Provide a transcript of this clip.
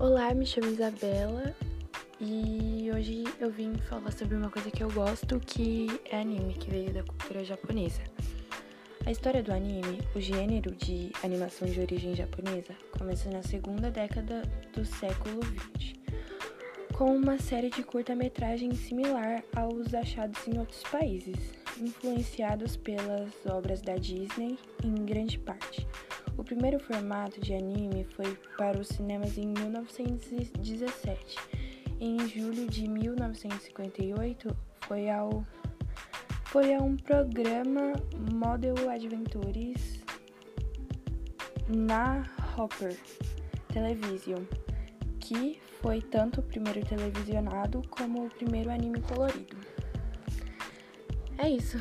Olá, me chamo Isabela e hoje eu vim falar sobre uma coisa que eu gosto, que é anime, que veio da cultura japonesa. A história do anime, o gênero de animação de origem japonesa, começa na segunda década do século XX, com uma série de curta-metragem similar aos achados em outros países, influenciados pelas obras da Disney em grande parte. O primeiro formato de anime foi para os cinemas em 1917. Em julho de 1958, foi ao foi a um programa Model Adventures na Hopper Television, que foi tanto o primeiro televisionado como o primeiro anime colorido. É isso.